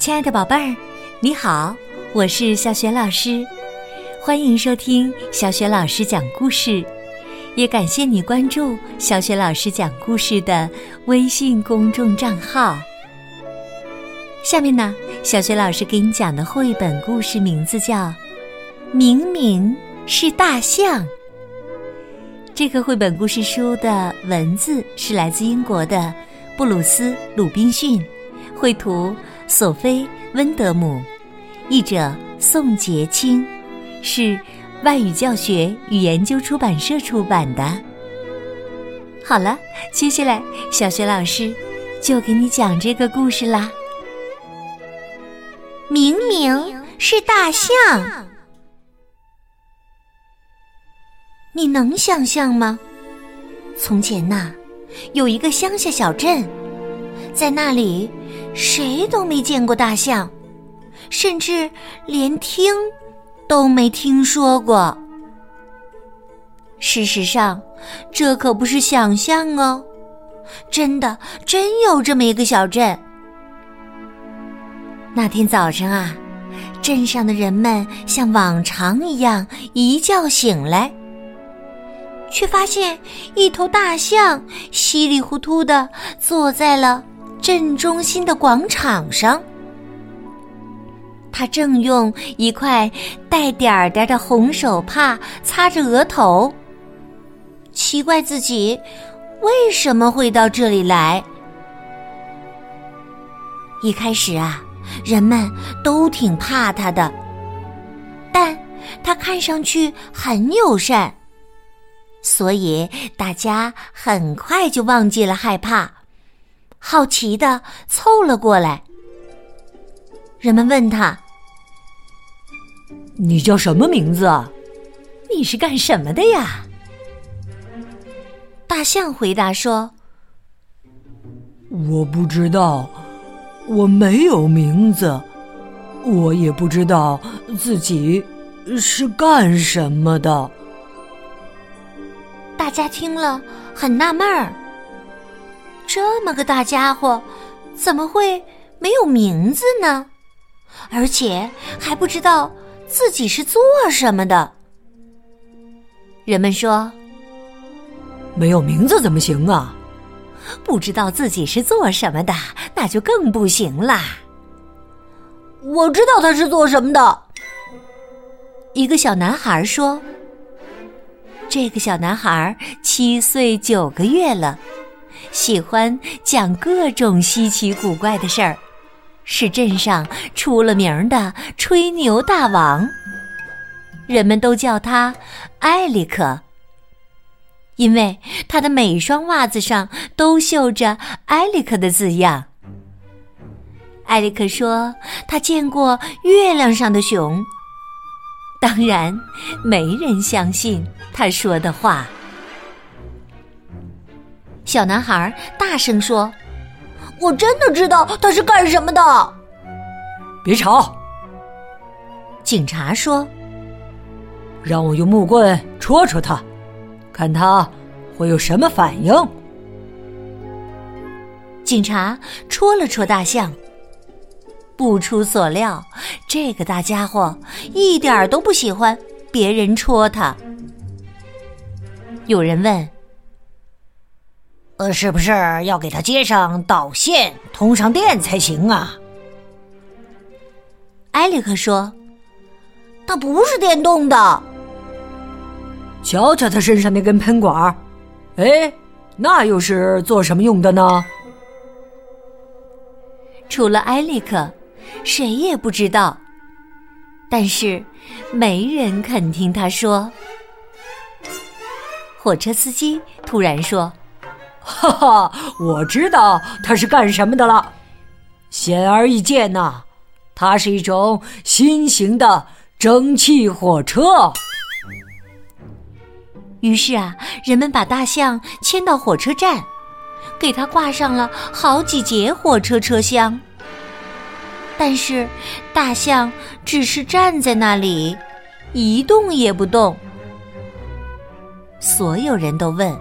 亲爱的宝贝儿，你好，我是小雪老师，欢迎收听小雪老师讲故事，也感谢你关注小雪老师讲故事的微信公众账号。下面呢，小雪老师给你讲的绘本故事名字叫《明明是大象》。这个绘本故事书的文字是来自英国的布鲁斯·鲁滨逊，绘图索菲·温德姆，译者宋洁清，是外语教学与研究出版社出版的。好了，接下来小学老师就给你讲这个故事啦。明明是大象。你能想象吗？从前呐，有一个乡下小镇，在那里谁都没见过大象，甚至连听都没听说过。事实上，这可不是想象哦，真的真有这么一个小镇。那天早上啊，镇上的人们像往常一样一觉醒来。却发现一头大象稀里糊涂的坐在了镇中心的广场上，他正用一块带点儿点儿的红手帕擦着额头，奇怪自己为什么会到这里来。一开始啊，人们都挺怕他的，但他看上去很友善。所以大家很快就忘记了害怕，好奇的凑了过来。人们问他：“你叫什么名字啊？你是干什么的呀？”大象回答说：“我不知道，我没有名字，我也不知道自己是干什么的。”大家听了很纳闷儿，这么个大家伙，怎么会没有名字呢？而且还不知道自己是做什么的。人们说：“没有名字怎么行啊？不知道自己是做什么的，那就更不行啦。”我知道他是做什么的。一个小男孩说。这个小男孩七岁九个月了，喜欢讲各种稀奇古怪的事儿，是镇上出了名的吹牛大王。人们都叫他艾利克，因为他的每双袜子上都绣着艾利克的字样。艾利克说，他见过月亮上的熊。当然，没人相信他说的话。小男孩大声说：“我真的知道他是干什么的。”别吵！警察说：“让我用木棍戳戳他，看他会有什么反应。”警察戳了戳大象。不出所料，这个大家伙一点都不喜欢别人戳他。有人问：“呃，是不是要给他接上导线，通上电才行啊？”埃里克说：“他不是电动的。瞧瞧他身上那根喷管，哎，那又是做什么用的呢？”除了埃里克。谁也不知道，但是没人肯听他说。火车司机突然说：“哈哈，我知道它是干什么的了，显而易见呐，它是一种新型的蒸汽火车。”于是啊，人们把大象牵到火车站，给它挂上了好几节火车车厢。但是，大象只是站在那里，一动也不动。所有人都问：“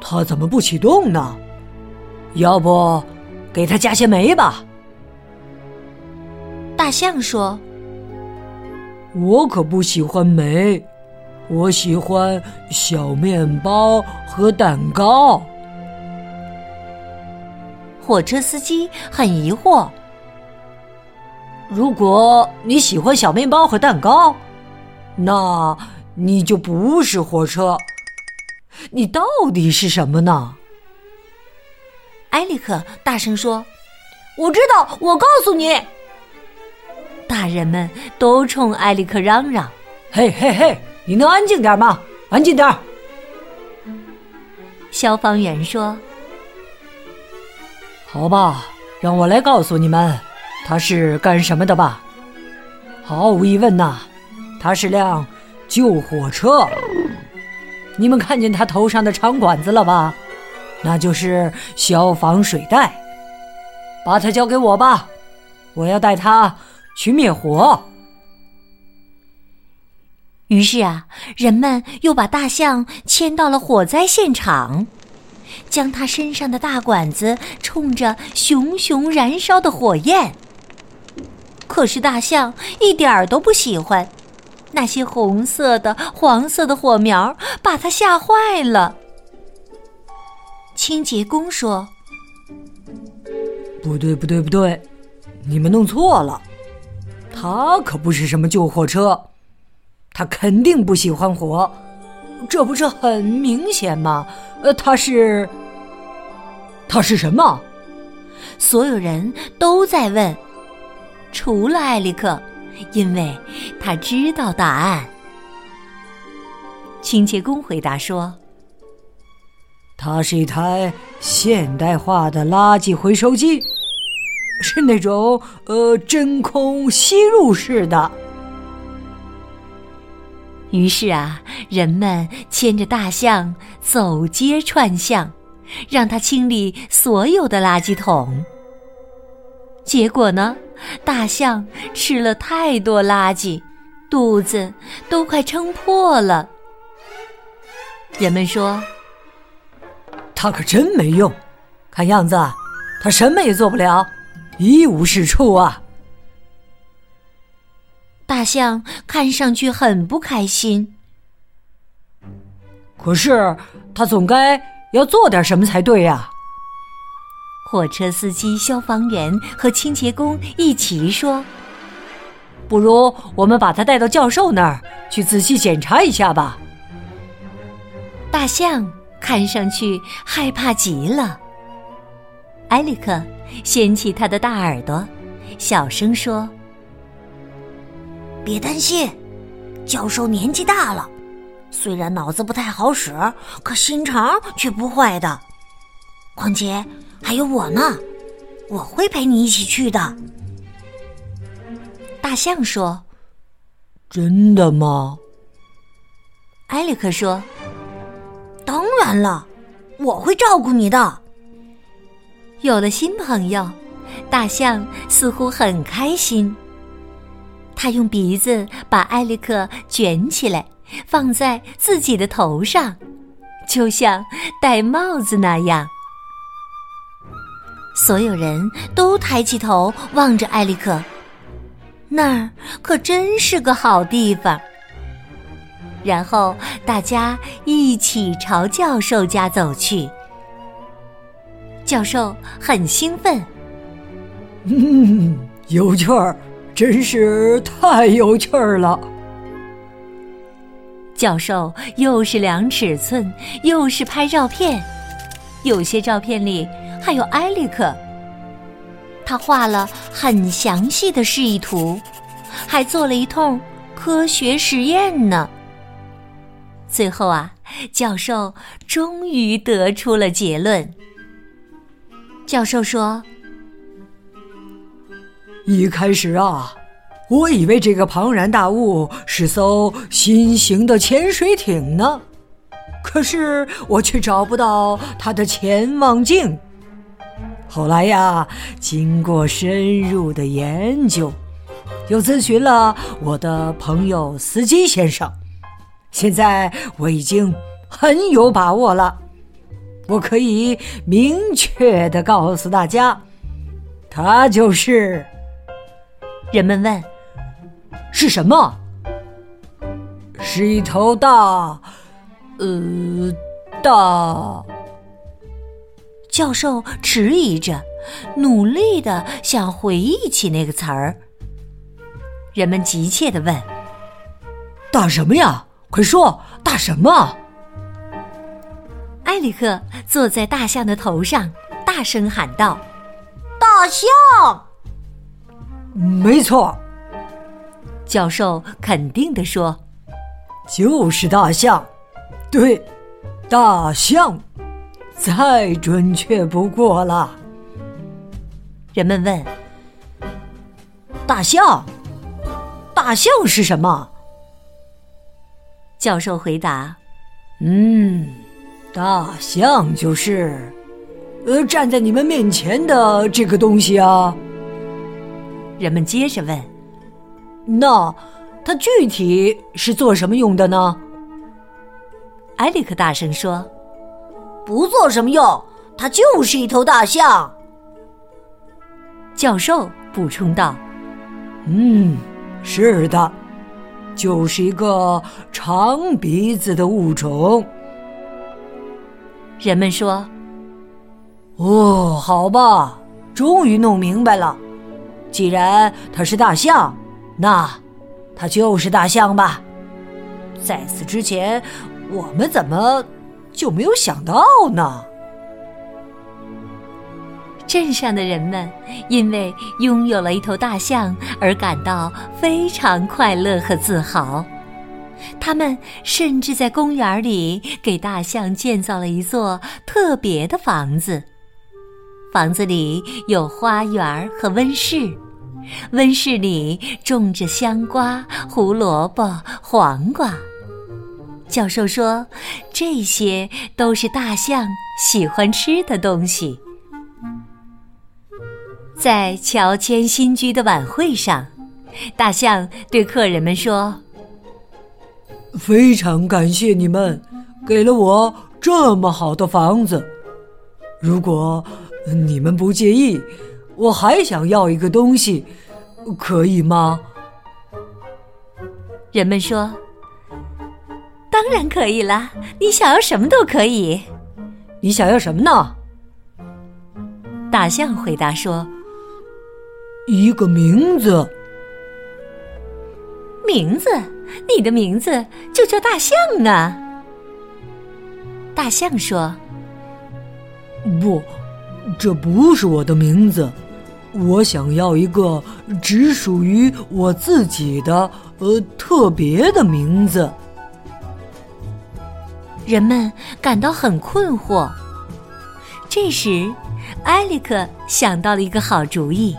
它怎么不启动呢？要不给它加些煤吧？”大象说：“我可不喜欢煤，我喜欢小面包和蛋糕。”火车司机很疑惑：“如果你喜欢小面包和蛋糕，那你就不是火车，你到底是什么呢？”埃里克大声说：“我知道，我告诉你。”大人们都冲埃里克嚷嚷：“嘿嘿嘿，你能安静点吗？安静点！”消防员说：“好吧，让我来告诉你们，他是干什么的吧。毫无疑问呐，他是辆救火车。你们看见他头上的长管子了吧？那就是消防水带。把它交给我吧，我要带它。”去灭火。于是啊，人们又把大象牵到了火灾现场，将它身上的大管子冲着熊熊燃烧的火焰。可是大象一点儿都不喜欢，那些红色的、黄色的火苗把他吓坏了。清洁工说：“不对，不对，不对，你们弄错了。”他可不是什么救火车，他肯定不喜欢火，这不是很明显吗？呃，他是，他是什么？所有人都在问，除了艾利克，因为他知道答案。清洁工回答说：“它是一台现代化的垃圾回收机。”是那种呃真空吸入式的。于是啊，人们牵着大象走街串巷，让它清理所有的垃圾桶。结果呢，大象吃了太多垃圾，肚子都快撑破了。人们说：“他可真没用，看样子他什么也做不了。”一无是处啊！大象看上去很不开心。可是，他总该要做点什么才对呀。火车司机、消防员和清洁工一起说：“不如我们把他带到教授那儿去仔细检查一下吧。”大象看上去害怕极了。埃里克。掀起他的大耳朵，小声说：“别担心，教授年纪大了，虽然脑子不太好使，可心肠却不坏的。况且还有我呢，我会陪你一起去的。”大象说：“真的吗？”埃里克说：“当然了，我会照顾你的。”有了新朋友，大象似乎很开心。他用鼻子把埃里克卷起来，放在自己的头上，就像戴帽子那样。所有人都抬起头望着艾利克，那儿可真是个好地方。然后大家一起朝教授家走去。教授很兴奋，嗯，有趣儿，真是太有趣儿了。教授又是量尺寸，又是拍照片，有些照片里还有埃里克。他画了很详细的示意图，还做了一通科学实验呢。最后啊，教授终于得出了结论。教授说：“一开始啊，我以为这个庞然大物是艘新型的潜水艇呢，可是我却找不到它的潜望镜。后来呀，经过深入的研究，又咨询了我的朋友司机先生，现在我已经很有把握了。”我可以明确的告诉大家，他就是人们问：“是什么？”“是一头大，呃，大。”教授迟疑着，努力的想回忆起那个词儿。人们急切的问：“打什么呀？快说，打什么？”埃里克坐在大象的头上，大声喊道：“大象！”没错，教授肯定的说：“就是大象，对，大象，再准确不过了。”人们问：“大象？”大象是什么？教授回答：“嗯，大象就是，呃，站在你们面前的这个东西啊。”人们接着问：“那它具体是做什么用的呢？”埃里克大声说：“不做什么用，它就是一头大象。”教授补充道：“嗯。”是的，就是一个长鼻子的物种。人们说：“哦，好吧，终于弄明白了。既然它是大象，那它就是大象吧。在此之前，我们怎么就没有想到呢？”镇上的人们因为拥有了一头大象而感到非常快乐和自豪，他们甚至在公园里给大象建造了一座特别的房子。房子里有花园和温室，温室里种着香瓜、胡萝卜、黄瓜。教授说，这些都是大象喜欢吃的东西。在乔迁新居的晚会上，大象对客人们说：“非常感谢你们给了我这么好的房子。如果你们不介意，我还想要一个东西，可以吗？”人们说：“当然可以了，你想要什么都可以。你想要什么呢？”大象回答说。一个名字，名字，你的名字就叫大象啊！大象说：“不，这不是我的名字，我想要一个只属于我自己的，呃，特别的名字。”人们感到很困惑。这时，埃里克想到了一个好主意。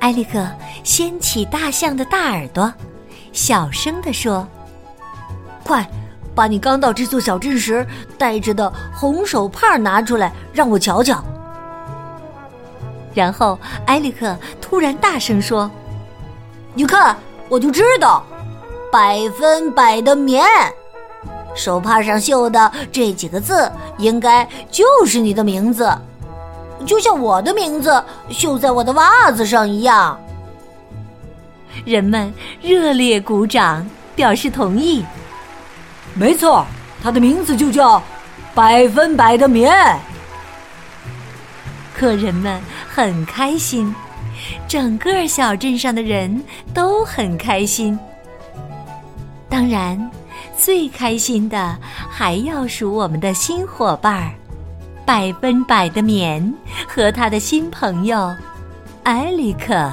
埃里克掀起大象的大耳朵，小声地说：“快，把你刚到这座小镇时戴着的红手帕拿出来，让我瞧瞧。”然后，埃里克突然大声说：“你看，我就知道，百分百的棉，手帕上绣的这几个字，应该就是你的名字。”就像我的名字绣在我的袜子上一样，人们热烈鼓掌表示同意。没错，他的名字就叫百分百的棉。客人们很开心，整个小镇上的人都很开心。当然，最开心的还要数我们的新伙伴儿。百分百的棉和他的新朋友埃里克。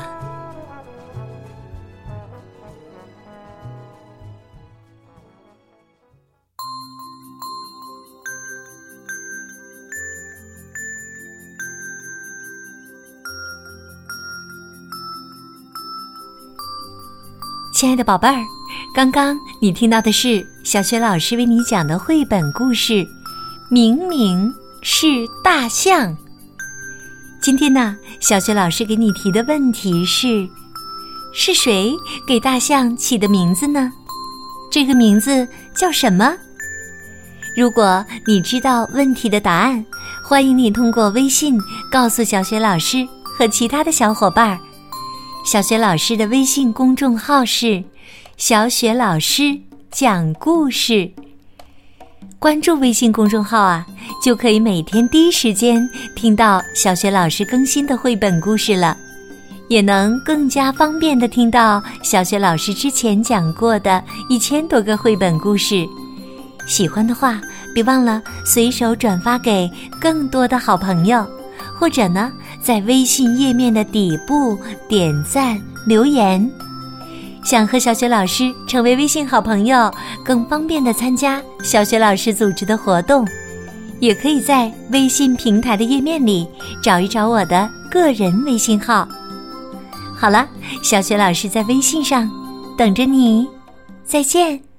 亲爱的宝贝儿，刚刚你听到的是小雪老师为你讲的绘本故事《明明》。是大象。今天呢，小雪老师给你提的问题是：是谁给大象起的名字呢？这个名字叫什么？如果你知道问题的答案，欢迎你通过微信告诉小雪老师和其他的小伙伴儿。小雪老师的微信公众号是“小雪老师讲故事”。关注微信公众号啊，就可以每天第一时间听到小雪老师更新的绘本故事了，也能更加方便的听到小雪老师之前讲过的一千多个绘本故事。喜欢的话，别忘了随手转发给更多的好朋友，或者呢，在微信页面的底部点赞留言。想和小雪老师成为微信好朋友，更方便的参加小雪老师组织的活动，也可以在微信平台的页面里找一找我的个人微信号。好了，小雪老师在微信上等着你，再见。